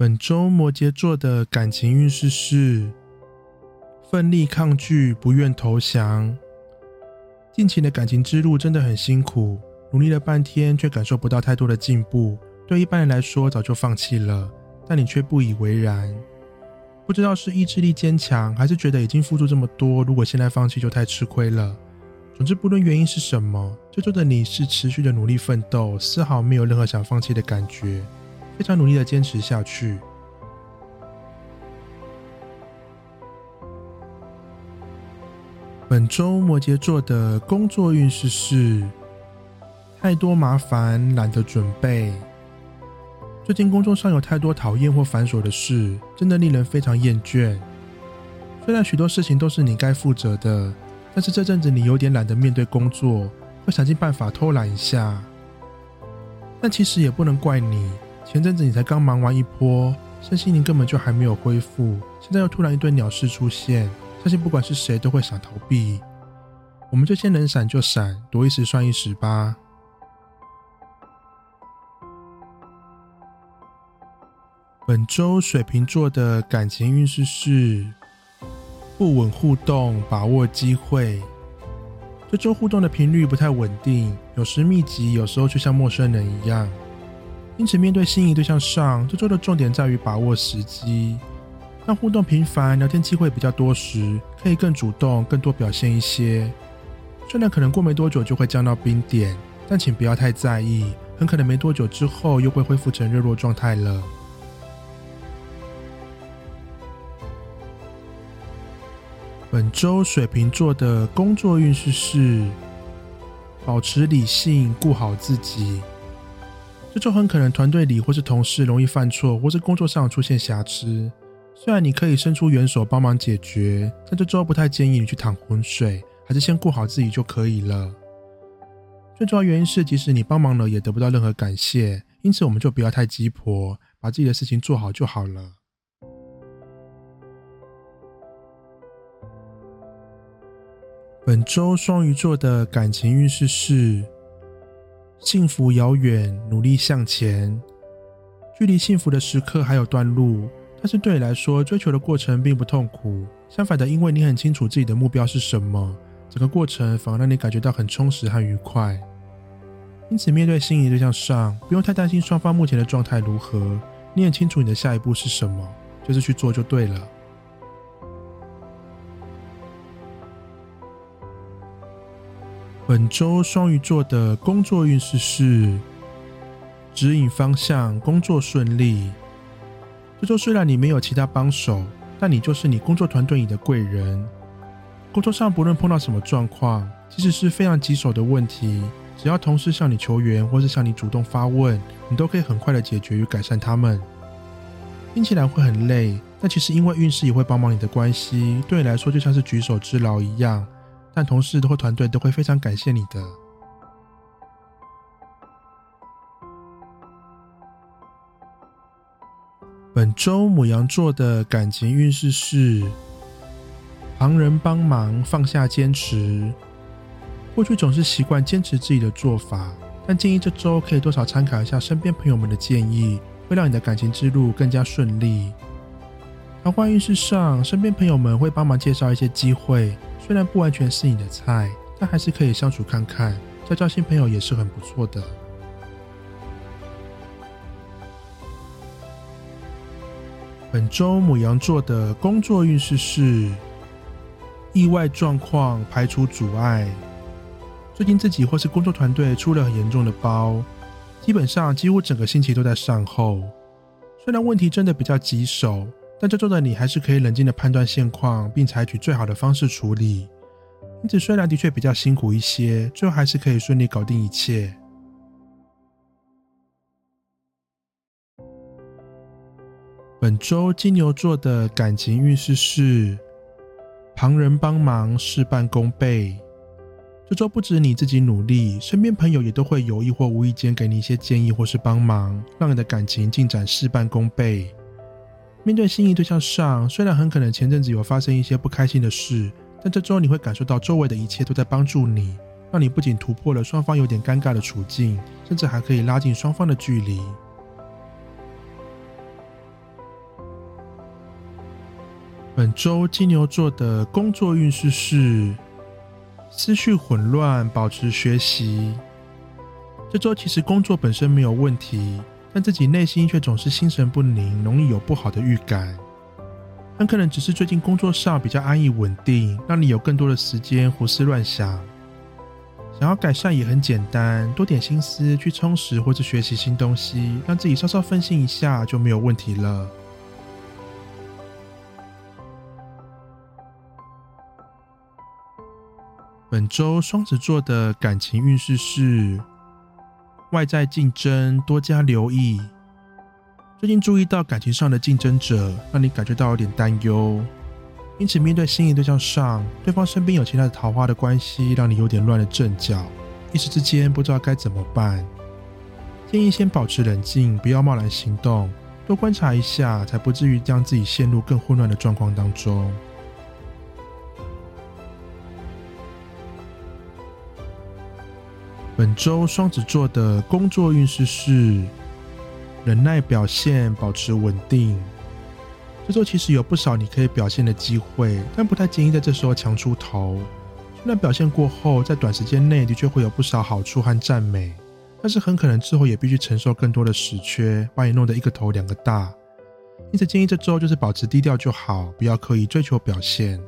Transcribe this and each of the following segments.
本周摩羯座的感情运势是奋力抗拒，不愿投降。近期的感情之路真的很辛苦，努力了半天却感受不到太多的进步。对一般人来说，早就放弃了，但你却不以为然。不知道是意志力坚强，还是觉得已经付出这么多，如果现在放弃就太吃亏了。总之，不论原因是什么，这周的你是持续的努力奋斗，丝毫没有任何想放弃的感觉。非常努力的坚持下去。本周摩羯座的工作运势是太多麻烦，懒得准备。最近工作上有太多讨厌或繁琐的事，真的令人非常厌倦。虽然许多事情都是你该负责的，但是这阵子你有点懒得面对工作，会想尽办法偷懒一下。但其实也不能怪你。前阵子你才刚忙完一波，身心灵根本就还没有恢复，现在又突然一堆鸟事出现，相信不管是谁都会想逃避。我们就先能闪就闪，躲一时算一时吧。本周水瓶座的感情运势是不稳互动，把握机会。这周互动的频率不太稳定，有时密集，有时候就像陌生人一样。因此，面对心仪对象上，这周的重点在于把握时机。当互动频繁、聊天机会比较多时，可以更主动、更多表现一些。虽然可能过没多久就会降到冰点，但请不要太在意，很可能没多久之后又会恢复成热络状态了。本周水瓶座的工作运势是：保持理性，顾好自己。这就很可能团队里或是同事容易犯错，或是工作上出现瑕疵。虽然你可以伸出援手帮忙解决，但这周不太建议你去淌浑水，还是先顾好自己就可以了。最重要原因是，即使你帮忙了，也得不到任何感谢，因此我们就不要太鸡婆，把自己的事情做好就好了。本周双鱼座的感情运势是。幸福遥远，努力向前。距离幸福的时刻还有段路，但是对你来说，追求的过程并不痛苦。相反的，因为你很清楚自己的目标是什么，整个过程反而让你感觉到很充实和愉快。因此，面对心仪对象上，不用太担心双方目前的状态如何。你很清楚你的下一步是什么，就是去做就对了。本周双鱼座的工作运势是指引方向，工作顺利。这周虽然你没有其他帮手，但你就是你工作团队里的贵人。工作上不论碰到什么状况，即使是非常棘手的问题，只要同事向你求援，或是向你主动发问，你都可以很快的解决与改善他们。听起来会很累，但其实因为运势也会帮忙你的关系，对你来说就像是举手之劳一样。但同事或团队都会非常感谢你的。本周母羊座的感情运势是：旁人帮忙，放下坚持。过去总是习惯坚持自己的做法，但建议这周可以多少参考一下身边朋友们的建议，会让你的感情之路更加顺利。桃花运势上，身边朋友们会帮忙介绍一些机会。虽然不完全是你的菜，但还是可以相处看看，交交新朋友也是很不错的。本周母羊座的工作运势是意外状况排除阻碍。最近自己或是工作团队出了很严重的包，基本上几乎整个星期都在善后。虽然问题真的比较棘手。但这周的你还是可以冷静的判断现况，并采取最好的方式处理。因此，虽然的确比较辛苦一些，最后还是可以顺利搞定一切。本周金牛座的感情运势是旁人帮忙，事半功倍。这周不止你自己努力，身边朋友也都会有意或无意间给你一些建议或是帮忙，让你的感情进展事半功倍。面对心仪对象上，虽然很可能前阵子有发生一些不开心的事，但这周你会感受到周围的一切都在帮助你，让你不仅突破了双方有点尴尬的处境，甚至还可以拉近双方的距离。本周金牛座的工作运势是思绪混乱，保持学习。这周其实工作本身没有问题，但自己内心却总是心神不宁，容易有不好的预感。很可能只是最近工作上比较安逸稳定，让你有更多的时间胡思乱想。想要改善也很简单，多点心思去充实或者学习新东西，让自己稍稍分心一下就没有问题了。本周双子座的感情运势是外在竞争，多加留意。最近注意到感情上的竞争者，让你感觉到有点担忧，因此面对心仪对象上，对方身边有其他的桃花的关系，让你有点乱了阵脚，一时之间不知道该怎么办。建议先保持冷静，不要贸然行动，多观察一下，才不至于将自己陷入更混乱的状况当中。本周双子座的工作运势是忍耐表现，保持稳定。这周其实有不少你可以表现的机会，但不太建议在这时候强出头。虽然表现过后，在短时间内的确会有不少好处和赞美，但是很可能之后也必须承受更多的死缺，把你弄得一个头两个大。因此建议这周就是保持低调就好，不要刻意追求表现。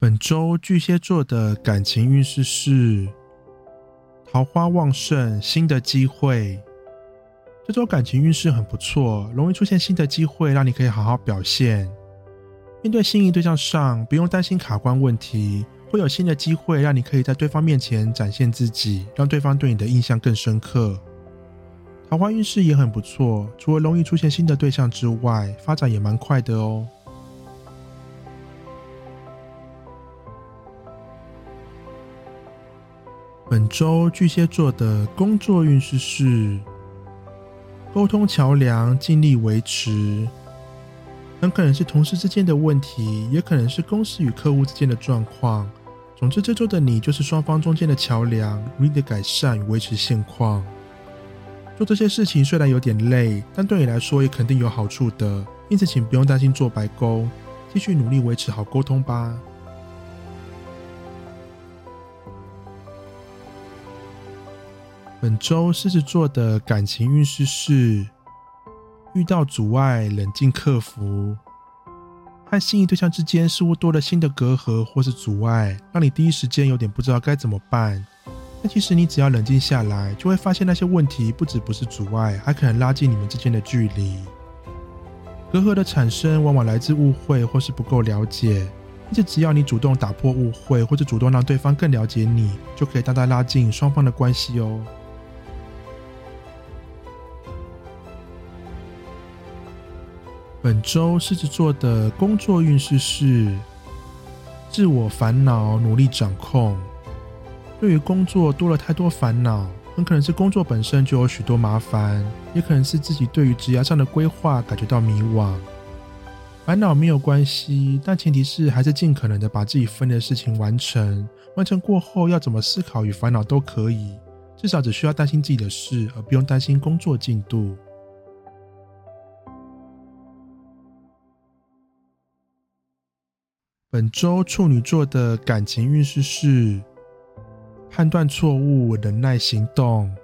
本周巨蟹座的感情运势是桃花旺盛，新的机会。这周感情运势很不错，容易出现新的机会，让你可以好好表现。面对心仪对象上，不用担心卡关问题，会有新的机会让你可以在对方面前展现自己，让对方对你的印象更深刻。桃花运势也很不错，除了容易出现新的对象之外，发展也蛮快的哦。本周巨蟹座的工作运势是沟通桥梁，尽力维持。很可能是同事之间的问题，也可能是公司与客户之间的状况。总之，这周的你就是双方中间的桥梁，努力的改善与维持现况。做这些事情虽然有点累，但对你来说也肯定有好处的。因此，请不用担心做白工，继续努力维持好沟通吧。本周狮子座的感情运势是遇到阻碍，冷静克服。和心仪对象之间似乎多了新的隔阂或是阻碍，让你第一时间有点不知道该怎么办。但其实你只要冷静下来，就会发现那些问题不止不是阻碍，还可能拉近你们之间的距离。隔阂的产生往往来自误会或是不够了解，因此只要你主动打破误会，或者主动让对方更了解你，就可以大大拉近双方的关系哦。本周狮子座的工作运势是自我烦恼，努力掌控。对于工作多了太多烦恼，很可能是工作本身就有许多麻烦，也可能是自己对于职业上的规划感觉到迷惘。烦恼没有关系，但前提是还是尽可能的把自己分内的事情完成。完成过后要怎么思考与烦恼都可以，至少只需要担心自己的事，而不用担心工作进度。本周处女座的感情运势是判断错误，忍耐行动。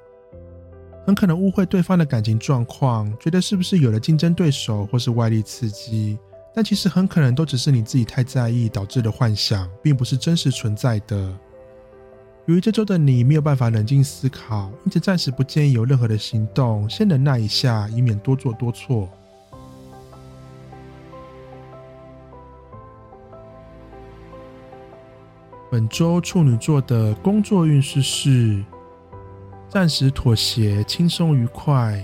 很可能误会对方的感情状况，觉得是不是有了竞争对手或是外力刺激，但其实很可能都只是你自己太在意导致的幻想，并不是真实存在的。由于这周的你没有办法冷静思考，因此暂时不建议有任何的行动，先忍耐一下，以免多做多错。本周处女座的工作运势是暂时妥协，轻松愉快。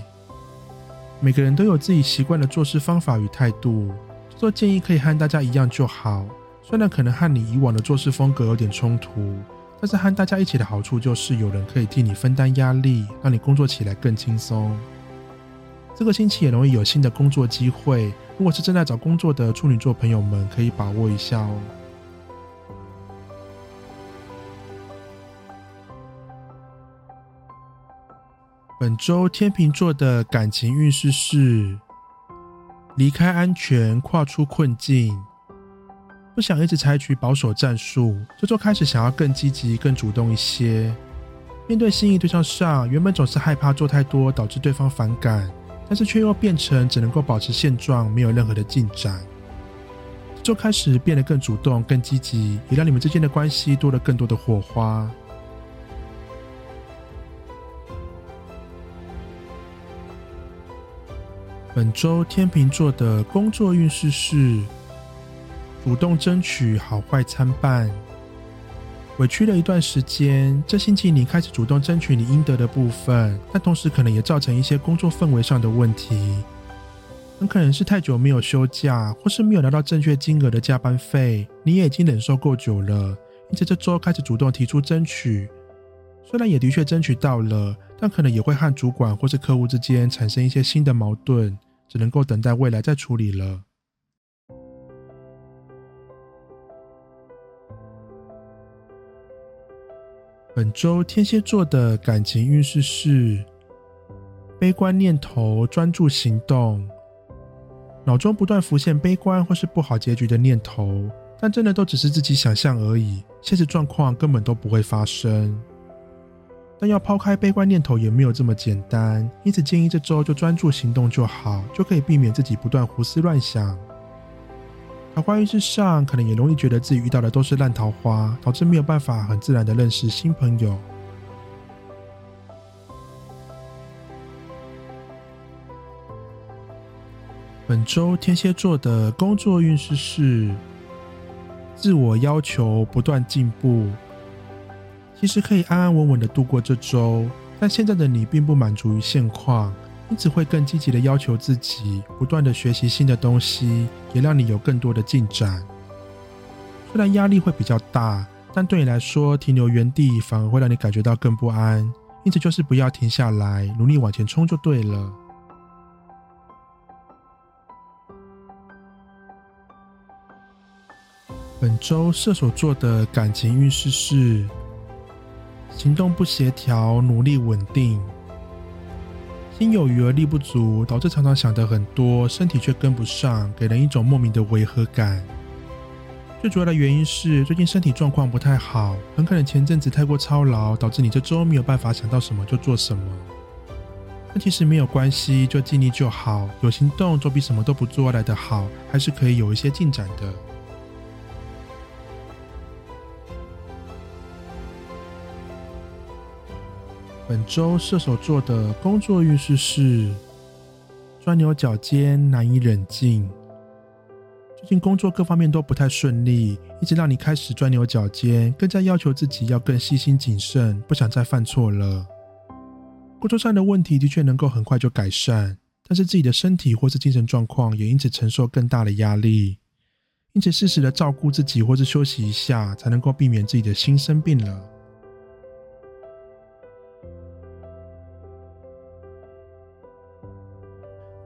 每个人都有自己习惯的做事方法与态度，做建议可以和大家一样就好。虽然可能和你以往的做事风格有点冲突，但是和大家一起的好处就是有人可以替你分担压力，让你工作起来更轻松。这个星期也容易有新的工作机会，如果是正在找工作的处女座朋友们，可以把握一下哦。本周天秤座的感情运势是：离开安全，跨出困境。不想一直采取保守战术，这周开始想要更积极、更主动一些。面对心仪对象上，原本总是害怕做太多，导致对方反感，但是却又变成只能够保持现状，没有任何的进展。这周开始变得更主动、更积极，也让你们之间的关系多了更多的火花。本周天秤座的工作运势是主动争取，好坏参半。委屈了一段时间，这星期你开始主动争取你应得的部分，但同时可能也造成一些工作氛围上的问题。很可能是太久没有休假，或是没有拿到正确金额的加班费，你也已经忍受够久了，因此这周开始主动提出争取。虽然也的确争取到了。但可能也会和主管或是客户之间产生一些新的矛盾，只能够等待未来再处理了。本周天蝎座的感情运势是：悲观念头，专注行动。脑中不断浮现悲观或是不好结局的念头，但真的都只是自己想象而已，现实状况根本都不会发生。但要抛开悲观念头也没有这么简单，因此建议这周就专注行动就好，就可以避免自己不断胡思乱想。桃花运势上，可能也容易觉得自己遇到的都是烂桃花，导致没有办法很自然的认识新朋友。本周天蝎座的工作运势是自我要求不断进步。其实可以安安稳稳的度过这周，但现在的你并不满足于现况，因此会更积极的要求自己，不断的学习新的东西，也让你有更多的进展。虽然压力会比较大，但对你来说停留原地反而会让你感觉到更不安，因此就是不要停下来，努力往前冲就对了。本周射手座的感情运势是。行动不协调，努力稳定，心有余而力不足，导致常常想的很多，身体却跟不上，给人一种莫名的违和感。最主要的原因是最近身体状况不太好，很可能前阵子太过操劳，导致你这周没有办法想到什么就做什么。但其实没有关系，就尽力就好，有行动总比什么都不做来的好，还是可以有一些进展的。本周射手座的工作运势是钻牛角尖，难以冷静。最近工作各方面都不太顺利，一直让你开始钻牛角尖，更加要求自己要更细心谨慎，不想再犯错了。工作上的问题的确能够很快就改善，但是自己的身体或是精神状况也因此承受更大的压力，因此适时的照顾自己或是休息一下，才能够避免自己的心生病了。